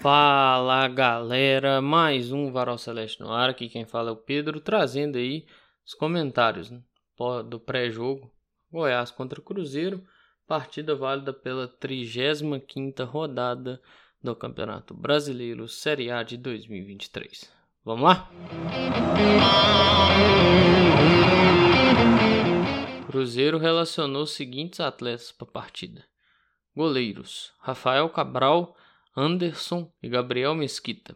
Fala galera, mais um Varal Celeste no ar. Aqui quem fala é o Pedro, trazendo aí os comentários né, do pré-jogo Goiás contra Cruzeiro, partida válida pela 35 rodada do Campeonato Brasileiro Série A de 2023. Vamos lá? Cruzeiro relacionou os seguintes atletas para a partida: goleiros Rafael Cabral Anderson e Gabriel Mesquita.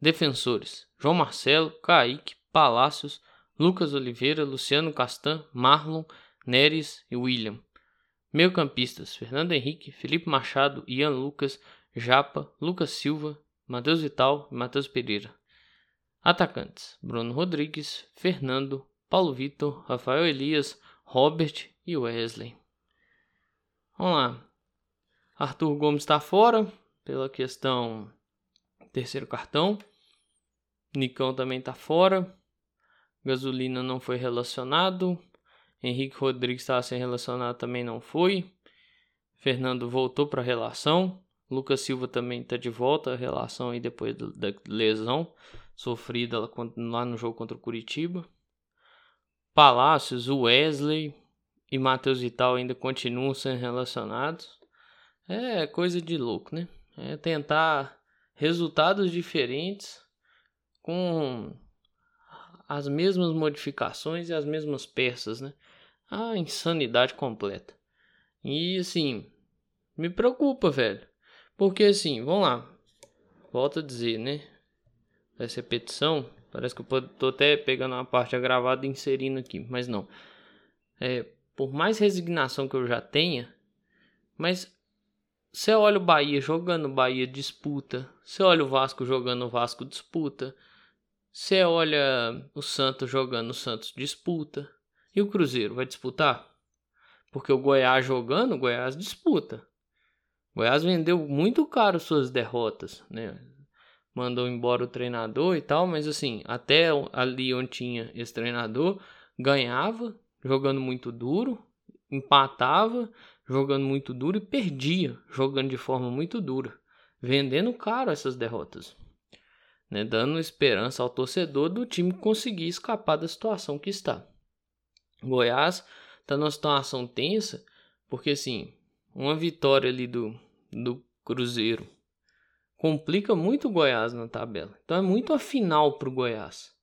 Defensores: João Marcelo, Kaique, Palácios, Lucas Oliveira, Luciano Castan, Marlon, Neres e William. Meio-campistas: Fernando Henrique, Felipe Machado, Ian Lucas, Japa, Lucas Silva, Matheus Vital e Matheus Pereira. Atacantes: Bruno Rodrigues, Fernando, Paulo Vitor, Rafael Elias, Robert e Wesley. Vamos lá. Arthur Gomes está fora, pela questão terceiro cartão. Nicão também está fora. Gasolina não foi relacionado. Henrique Rodrigues estava sem relacionado também não foi. Fernando voltou para a relação. Lucas Silva também está de volta à relação aí depois da lesão sofrida lá no jogo contra o Curitiba. Palácios, Wesley e Matheus Vital ainda continuam sendo relacionados. É coisa de louco, né? É tentar resultados diferentes com as mesmas modificações e as mesmas peças, né? A insanidade completa. E assim, me preocupa, velho. Porque assim, vamos lá. Volto a dizer, né? Essa repetição, parece que eu tô até pegando uma parte gravada e inserindo aqui, mas não. É, por mais resignação que eu já tenha, mas você olha o Bahia jogando, Bahia disputa. Você olha o Vasco jogando, o Vasco disputa. Você olha o Santos jogando, o Santos disputa. E o Cruzeiro vai disputar? Porque o Goiás jogando, o Goiás disputa. O Goiás vendeu muito caro suas derrotas, né? Mandou embora o treinador e tal, mas assim, até ali onde tinha esse treinador, ganhava, jogando muito duro, empatava, jogando muito duro e perdia jogando de forma muito dura, vendendo caro essas derrotas, né, dando esperança ao torcedor do time conseguir escapar da situação que está. Goiás está numa situação tensa, porque assim, uma vitória ali do, do Cruzeiro complica muito o Goiás na tabela. Então é muito a final para o Goiás.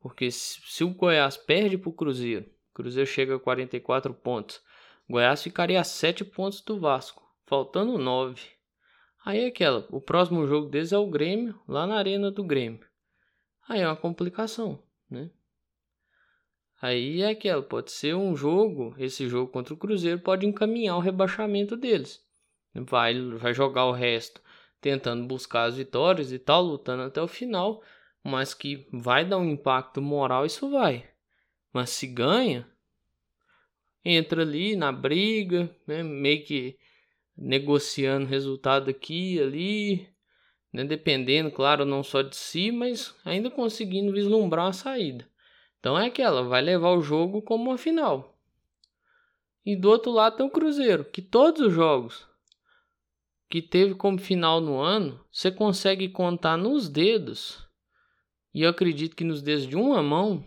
Porque se, se, o Goiás perde para o Cruzeiro, o Cruzeiro chega a 44 pontos, Goiás ficaria a 7 pontos do Vasco, faltando 9. Aí é aquela, o próximo jogo deles é o Grêmio, lá na arena do Grêmio. Aí é uma complicação, né? Aí é aquela, pode ser um jogo, esse jogo contra o Cruzeiro pode encaminhar o rebaixamento deles. Vai, vai jogar o resto tentando buscar as vitórias e tal, lutando até o final, mas que vai dar um impacto moral, isso vai. Mas se ganha, entra ali na briga, né, meio que negociando resultado aqui e ali, né, dependendo, claro, não só de si, mas ainda conseguindo vislumbrar a saída. Então é aquela, vai levar o jogo como uma final. E do outro lado tem o Cruzeiro, que todos os jogos que teve como final no ano, você consegue contar nos dedos, e eu acredito que nos dedos de uma mão,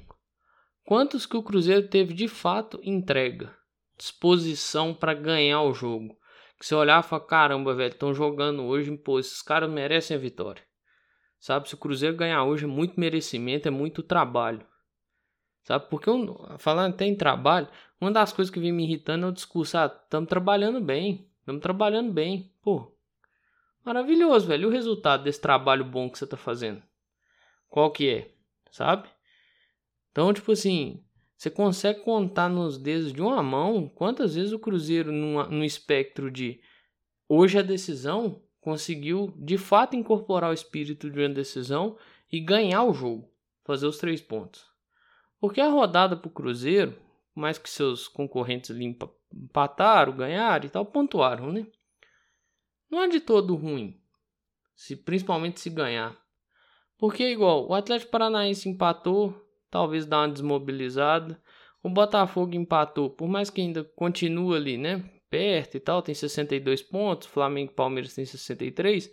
Quantos que o Cruzeiro teve de fato entrega, disposição para ganhar o jogo? Que você olhar e falar, caramba, velho, estão jogando hoje, pô, esses caras merecem a vitória. Sabe, se o Cruzeiro ganhar hoje é muito merecimento, é muito trabalho. Sabe, porque eu, falando até em trabalho, uma das coisas que vem me irritando é o discurso, ah, estamos trabalhando bem, estamos trabalhando bem. Pô, maravilhoso, velho. E o resultado desse trabalho bom que você está fazendo? Qual que é? Sabe? Então, tipo assim, você consegue contar nos dedos de uma mão quantas vezes o Cruzeiro, no espectro de hoje a decisão, conseguiu de fato incorporar o espírito de uma decisão e ganhar o jogo, fazer os três pontos. Porque a rodada para o Cruzeiro, mais que seus concorrentes ali empataram, ganharam e tal, pontuaram, né? Não é de todo ruim, se principalmente se ganhar. Porque igual, o Atlético Paranaense empatou, talvez dar uma desmobilizada. O Botafogo empatou, por mais que ainda continue ali, né? Perto e tal, tem 62 pontos. Flamengo e Palmeiras tem 63.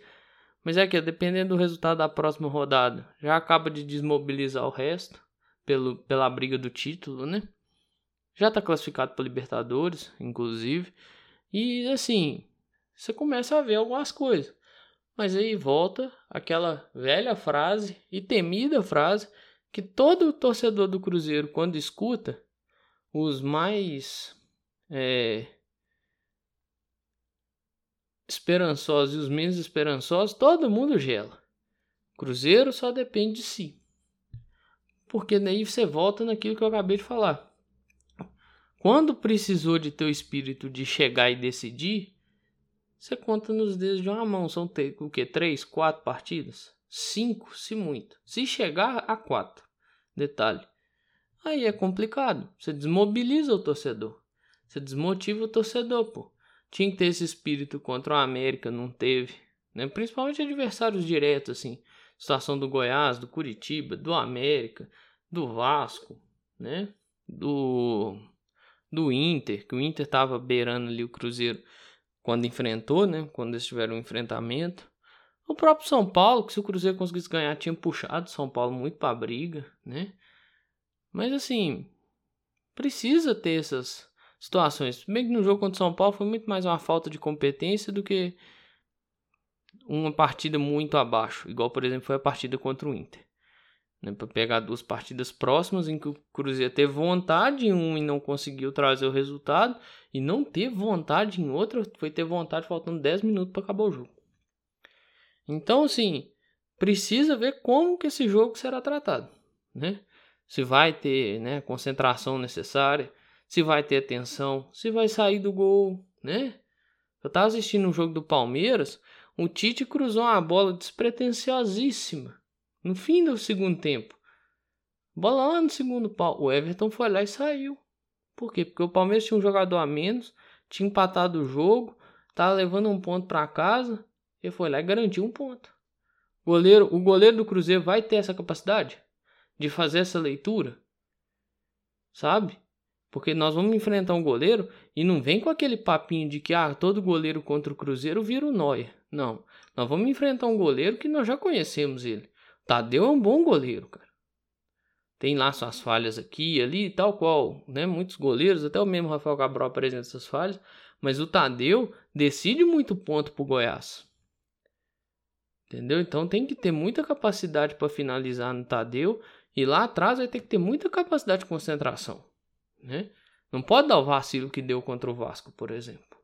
Mas é que, dependendo do resultado da próxima rodada, já acaba de desmobilizar o resto pelo, pela briga do título, né? Já está classificado para Libertadores, inclusive. E assim, você começa a ver algumas coisas. Mas aí volta aquela velha frase e temida frase que todo torcedor do Cruzeiro, quando escuta, os mais é, esperançosos e os menos esperançosos, todo mundo gela. Cruzeiro só depende de si. Porque daí você volta naquilo que eu acabei de falar. Quando precisou de teu espírito de chegar e decidir, você conta nos dedos de uma mão. São o que? Três, quatro partidas? Cinco, se muito. Se chegar a quatro. Detalhe. Aí é complicado. Você desmobiliza o torcedor. Você desmotiva o torcedor, pô. Tinha que ter esse espírito contra o América, não teve. Né? Principalmente adversários diretos, assim. Situação do Goiás, do Curitiba, do América, do Vasco, né? Do do Inter, que o Inter estava beirando ali o Cruzeiro quando enfrentou, né? Quando eles tiveram um enfrentamento. O próprio São Paulo, que se o Cruzeiro conseguisse ganhar, tinha puxado São Paulo muito para a briga, né? Mas assim, precisa ter essas situações. Bem que no jogo contra o São Paulo foi muito mais uma falta de competência do que uma partida muito abaixo, igual por exemplo foi a partida contra o Inter né, para pegar duas partidas próximas em que o Cruzeiro teve vontade em um e não conseguiu trazer o resultado, e não teve vontade em outra, foi ter vontade faltando 10 minutos para acabar o jogo. Então, assim, precisa ver como que esse jogo será tratado, né? Se vai ter, né, concentração necessária, se vai ter atenção, se vai sair do gol, né? Eu estava assistindo um jogo do Palmeiras, o Tite cruzou uma bola despretensiosíssima no fim do segundo tempo. Bola lá no segundo pau. O Everton foi lá e saiu. Por quê? Porque o Palmeiras tinha um jogador a menos, tinha empatado o jogo, tava levando um ponto para casa. Ele foi lá e garantiu um ponto. O goleiro, o goleiro do Cruzeiro vai ter essa capacidade de fazer essa leitura? Sabe? Porque nós vamos enfrentar um goleiro e não vem com aquele papinho de que ah, todo goleiro contra o Cruzeiro vira o Neuer. Não. Nós vamos enfrentar um goleiro que nós já conhecemos ele. Tadeu é um bom goleiro, cara. Tem lá suas falhas aqui ali, tal qual, né? Muitos goleiros, até o mesmo Rafael Cabral apresenta essas falhas, mas o Tadeu decide muito ponto pro Goiás. Entendeu? Então tem que ter muita capacidade para finalizar no Tadeu e lá atrás vai ter que ter muita capacidade de concentração, né? Não pode dar o vacilo que deu contra o Vasco, por exemplo.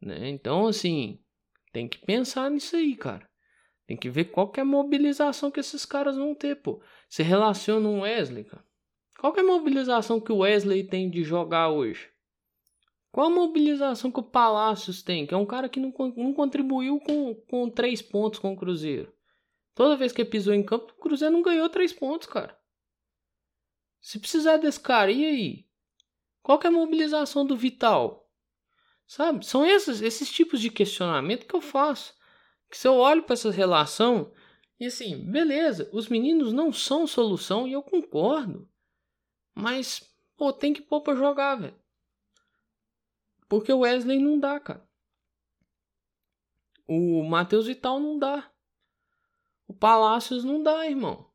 Né? Então, assim, tem que pensar nisso aí, cara. Tem que ver qual que é a mobilização que esses caras vão ter, pô. Você relaciona um Wesley, cara. Qual que é a mobilização que o Wesley tem de jogar hoje? Qual a mobilização que o Palácios tem? Que é um cara que não, não contribuiu com, com três pontos com o Cruzeiro. Toda vez que pisou em campo, o Cruzeiro não ganhou três pontos, cara. Se precisar desse cara, e aí? Qual que é a mobilização do Vital? Sabe? São esses, esses tipos de questionamento que eu faço. Que se eu olho para essa relação e assim, beleza, os meninos não são solução e eu concordo. Mas, pô, tem que pôr pra jogar, velho. Porque o Wesley não dá, cara. O Matheus Vital não dá. O Palácios não dá, irmão.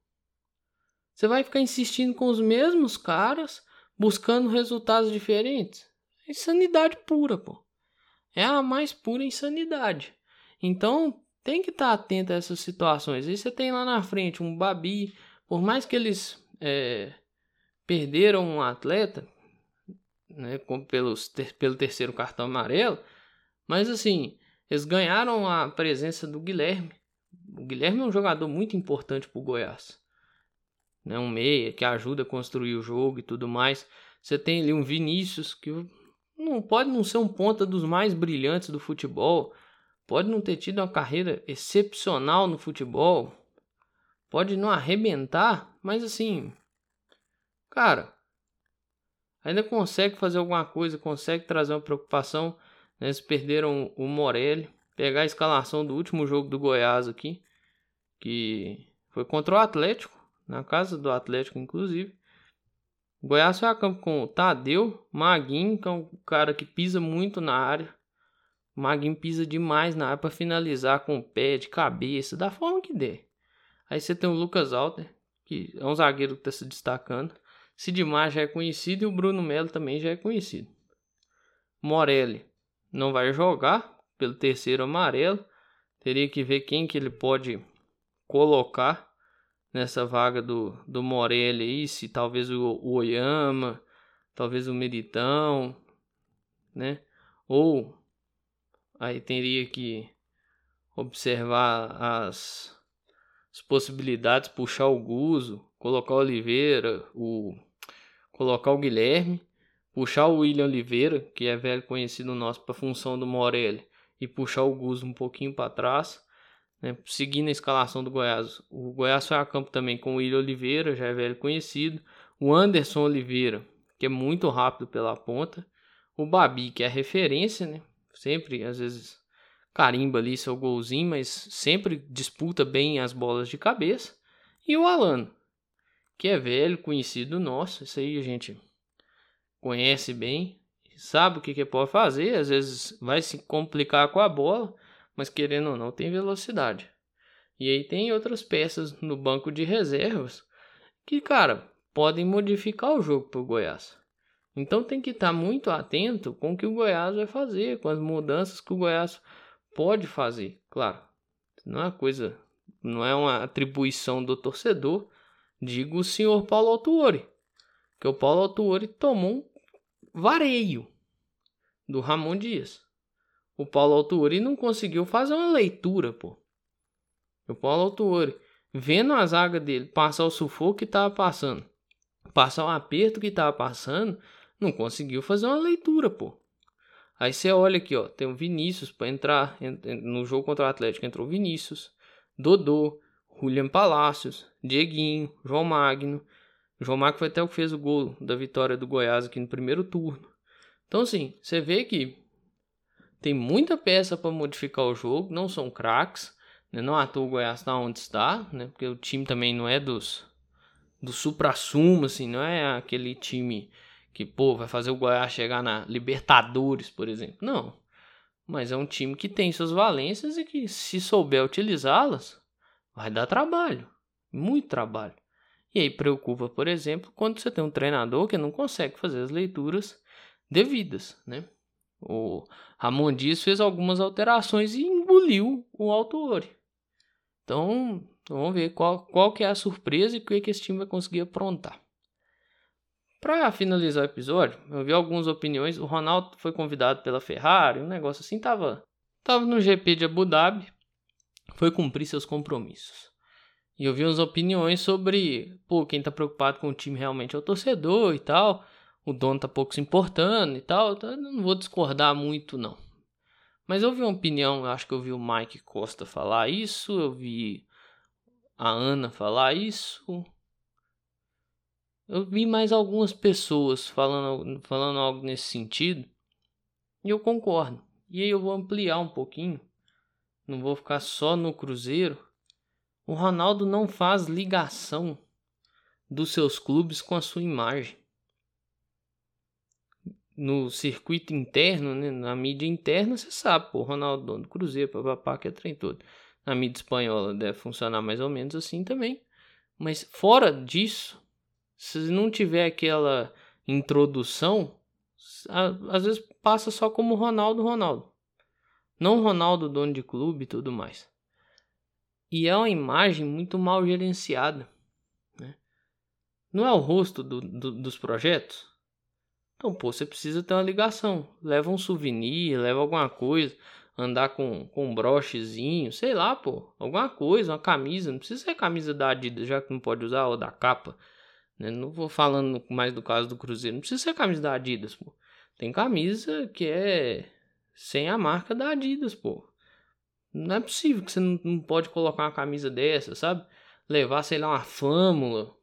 Você vai ficar insistindo com os mesmos caras, buscando resultados diferentes? É insanidade pura, pô. É a mais pura insanidade. Então, tem que estar tá atento a essas situações. E você tem lá na frente um Babi, por mais que eles é, perderam um atleta, né, pelos, ter, pelo terceiro cartão amarelo, mas assim, eles ganharam a presença do Guilherme. O Guilherme é um jogador muito importante para o Goiás. Né, um meia que ajuda a construir o jogo e tudo mais. Você tem ali um Vinícius que não pode não ser um ponta dos mais brilhantes do futebol, pode não ter tido uma carreira excepcional no futebol, pode não arrebentar, mas assim, cara, ainda consegue fazer alguma coisa, consegue trazer uma preocupação. Né? Eles perderam o Morelli, pegar a escalação do último jogo do Goiás aqui, que foi contra o Atlético, na casa do Atlético, inclusive. O Goiás foi a campo com o Tadeu, Maguinho, que é um cara que pisa muito na área O Maguinho pisa demais na área para finalizar com o pé, de cabeça, da forma que der. Aí você tem o Lucas Alter, que é um zagueiro que está se destacando. Sidmar já é conhecido e o Bruno Melo também já é conhecido. Morelli não vai jogar pelo terceiro amarelo. Teria que ver quem que ele pode colocar nessa vaga do, do Morelli aí, se talvez o, o Oyama, talvez o Meritão, né? Ou aí teria que observar as, as possibilidades, puxar o Guzo, colocar o Oliveira, o colocar o Guilherme, puxar o William Oliveira, que é velho conhecido nosso para função do Morelli, e puxar o Guzo um pouquinho para trás, né, seguindo a escalação do Goiás. O Goiás foi a campo também com o William Oliveira, já é velho conhecido, o Anderson Oliveira, que é muito rápido pela ponta, o Babi, que é referência, né? Sempre, às vezes, carimba ali seu golzinho, mas sempre disputa bem as bolas de cabeça. E o Alano, que é velho, conhecido nosso, isso aí a gente conhece bem, sabe o que, que pode fazer, às vezes vai se complicar com a bola, mas querendo ou não, tem velocidade. E aí tem outras peças no banco de reservas que, cara, podem modificar o jogo para o Goiás. Então tem que estar tá muito atento com o que o Goiás vai fazer, com as mudanças que o Goiás pode fazer. Claro, não é coisa, não é uma atribuição do torcedor. Digo o senhor Paulo Autuori, que o Paulo Autuori tomou um vareio do Ramon Dias. O Paulo Autuori não conseguiu fazer uma leitura, pô. O Paulo Autuori, vendo a zaga dele passar o sufoco que estava passando, passar o aperto que estava passando, não conseguiu fazer uma leitura, pô. Aí você olha aqui, ó, tem o Vinícius para entrar no jogo contra o Atlético, entrou Vinícius, Dodô, Julian Palácios, Dieguinho, João Magno. João Magno foi até o que fez o gol da vitória do Goiás aqui no primeiro turno. Então assim, você vê que tem muita peça para modificar o jogo, não são craques, né? não à toa o Goiás está onde está, né? Porque o time também não é dos do supra-sumo, assim, não é aquele time que, pô, vai fazer o Goiás chegar na Libertadores, por exemplo. Não. Mas é um time que tem suas valências e que, se souber utilizá-las, vai dar trabalho. Muito trabalho. E aí preocupa, por exemplo, quando você tem um treinador que não consegue fazer as leituras devidas, né? O Ramon Dias fez algumas alterações e engoliu o Autori. Então, vamos ver qual, qual que é a surpresa e o que, que esse time vai conseguir aprontar. Para finalizar o episódio, eu vi algumas opiniões. O Ronaldo foi convidado pela Ferrari, um negócio assim, tava, tava no GP de Abu Dhabi, foi cumprir seus compromissos. E eu vi umas opiniões sobre, pô, quem tá preocupado com o time realmente é o torcedor e tal. O dono tá pouco se importando e tal. Então não vou discordar muito, não. Mas eu vi uma opinião, acho que eu vi o Mike Costa falar isso, eu vi a Ana falar isso, eu vi mais algumas pessoas falando, falando algo nesse sentido. E eu concordo. E aí eu vou ampliar um pouquinho. Não vou ficar só no Cruzeiro. O Ronaldo não faz ligação dos seus clubes com a sua imagem. No circuito interno, né, na mídia interna, você sabe, pô, Ronaldo do Cruzeiro, papapá, que é trem todo. Na mídia espanhola deve funcionar mais ou menos assim também. Mas fora disso, se não tiver aquela introdução, às vezes passa só como Ronaldo Ronaldo. Não Ronaldo dono de clube e tudo mais. E é uma imagem muito mal gerenciada. Né? Não é o rosto do, do, dos projetos? Então, pô, você precisa ter uma ligação. Leva um souvenir, leva alguma coisa. Andar com, com um brochezinho, sei lá, pô. Alguma coisa, uma camisa. Não precisa ser camisa da Adidas, já que não pode usar, ou da capa. Né? Não vou falando mais do caso do Cruzeiro. Não precisa ser camisa da Adidas, pô. Tem camisa que é sem a marca da Adidas, pô. Não é possível que você não, não pode colocar uma camisa dessa, sabe? Levar, sei lá, uma fâmula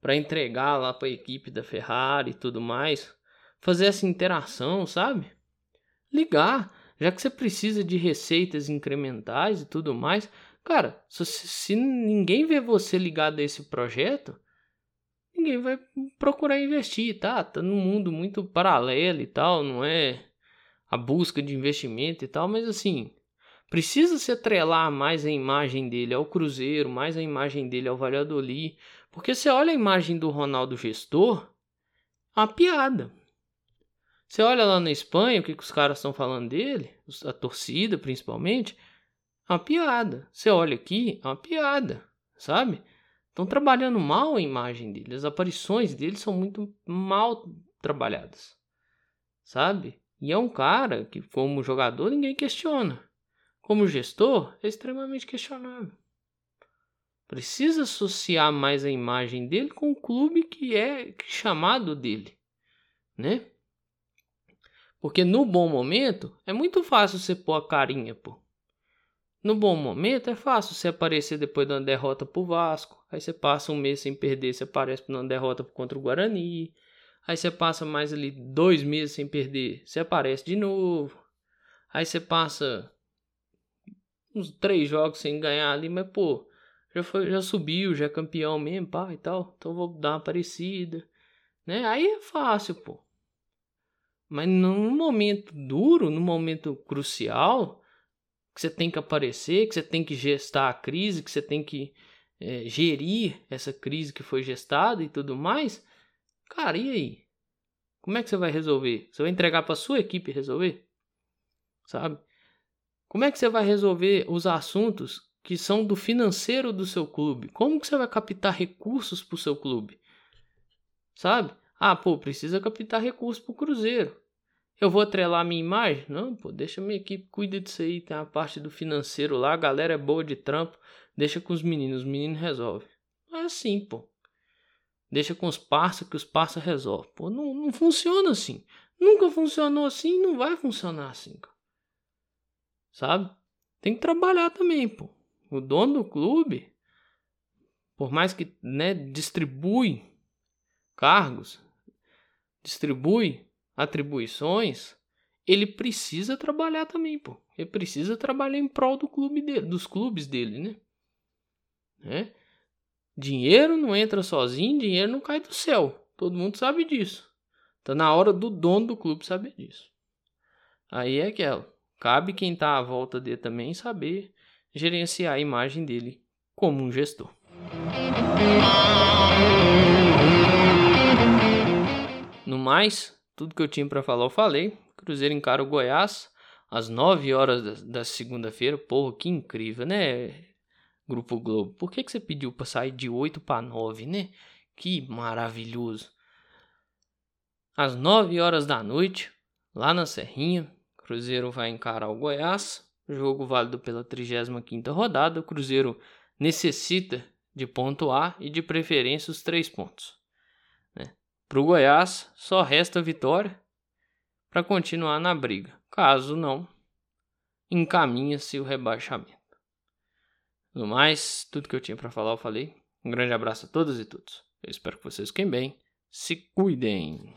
para entregar lá para a equipe da Ferrari e tudo mais. Fazer essa interação, sabe? Ligar, já que você precisa de receitas incrementais e tudo mais. Cara, se, se ninguém vê você ligado a esse projeto, ninguém vai procurar investir, tá? Tá num mundo muito paralelo e tal, não é a busca de investimento e tal, mas assim, precisa se atrelar mais a imagem dele ao Cruzeiro, mais a imagem dele ao Valladolid, porque você olha a imagem do Ronaldo gestor, uma piada. Você olha lá na Espanha, o que, que os caras estão falando dele, a torcida principalmente, uma piada. Você olha aqui, é uma piada, sabe? Estão trabalhando mal a imagem dele, as aparições dele são muito mal trabalhadas, sabe? E é um cara que, como jogador, ninguém questiona. Como gestor, é extremamente questionável. Precisa associar mais a imagem dele com o clube que é chamado dele, né? Porque no bom momento é muito fácil você pôr a carinha, pô. No bom momento é fácil você aparecer depois de uma derrota pro Vasco. Aí você passa um mês sem perder, você aparece numa derrota contra o Guarani. Aí você passa mais ali dois meses sem perder, você aparece de novo. Aí você passa uns três jogos sem ganhar ali, mas pô, já, foi, já subiu, já é campeão mesmo, pá e tal. Então vou dar uma parecida. Né? Aí é fácil, pô. Mas num momento duro, num momento crucial, que você tem que aparecer, que você tem que gestar a crise, que você tem que é, gerir essa crise que foi gestada e tudo mais, cara, e aí? Como é que você vai resolver? Você vai entregar para sua equipe resolver? Sabe? Como é que você vai resolver os assuntos que são do financeiro do seu clube? Como que você vai captar recursos para o seu clube? Sabe? Ah, pô, precisa captar recursos para o Cruzeiro. Eu vou atrelar minha imagem? Não, pô, deixa minha equipe cuida disso aí. Tem a parte do financeiro lá, a galera é boa de trampo. Deixa com os meninos, os meninos resolvem. É assim, pô. Deixa com os parça que os parça resolvem. Pô, não, não funciona assim. Nunca funcionou assim não vai funcionar assim. Sabe? Tem que trabalhar também, pô. O dono do clube, por mais que né, distribui cargos, distribui atribuições, ele precisa trabalhar também, pô. Ele precisa trabalhar em prol do clube dele, dos clubes dele, né? né? Dinheiro não entra sozinho, dinheiro não cai do céu. Todo mundo sabe disso. Tá na hora do dono do clube saber disso. Aí é aquela. Cabe quem tá à volta dele também saber gerenciar a imagem dele como um gestor. No mais, tudo que eu tinha para falar eu falei. Cruzeiro encara o Goiás às 9 horas da, da segunda-feira. Porra, que incrível, né? Grupo Globo. Por que, que você pediu para sair de 8 para 9, né? Que maravilhoso. Às 9 horas da noite, lá na Serrinha, Cruzeiro vai encarar o Goiás. Jogo válido pela 35ª rodada. O Cruzeiro necessita de pontuar e de preferência os três pontos. Para o Goiás, só resta vitória para continuar na briga. Caso não, encaminha-se o rebaixamento. No mais, tudo que eu tinha para falar eu falei. Um grande abraço a todas e todos. Eu espero que vocês fiquem bem. Se cuidem.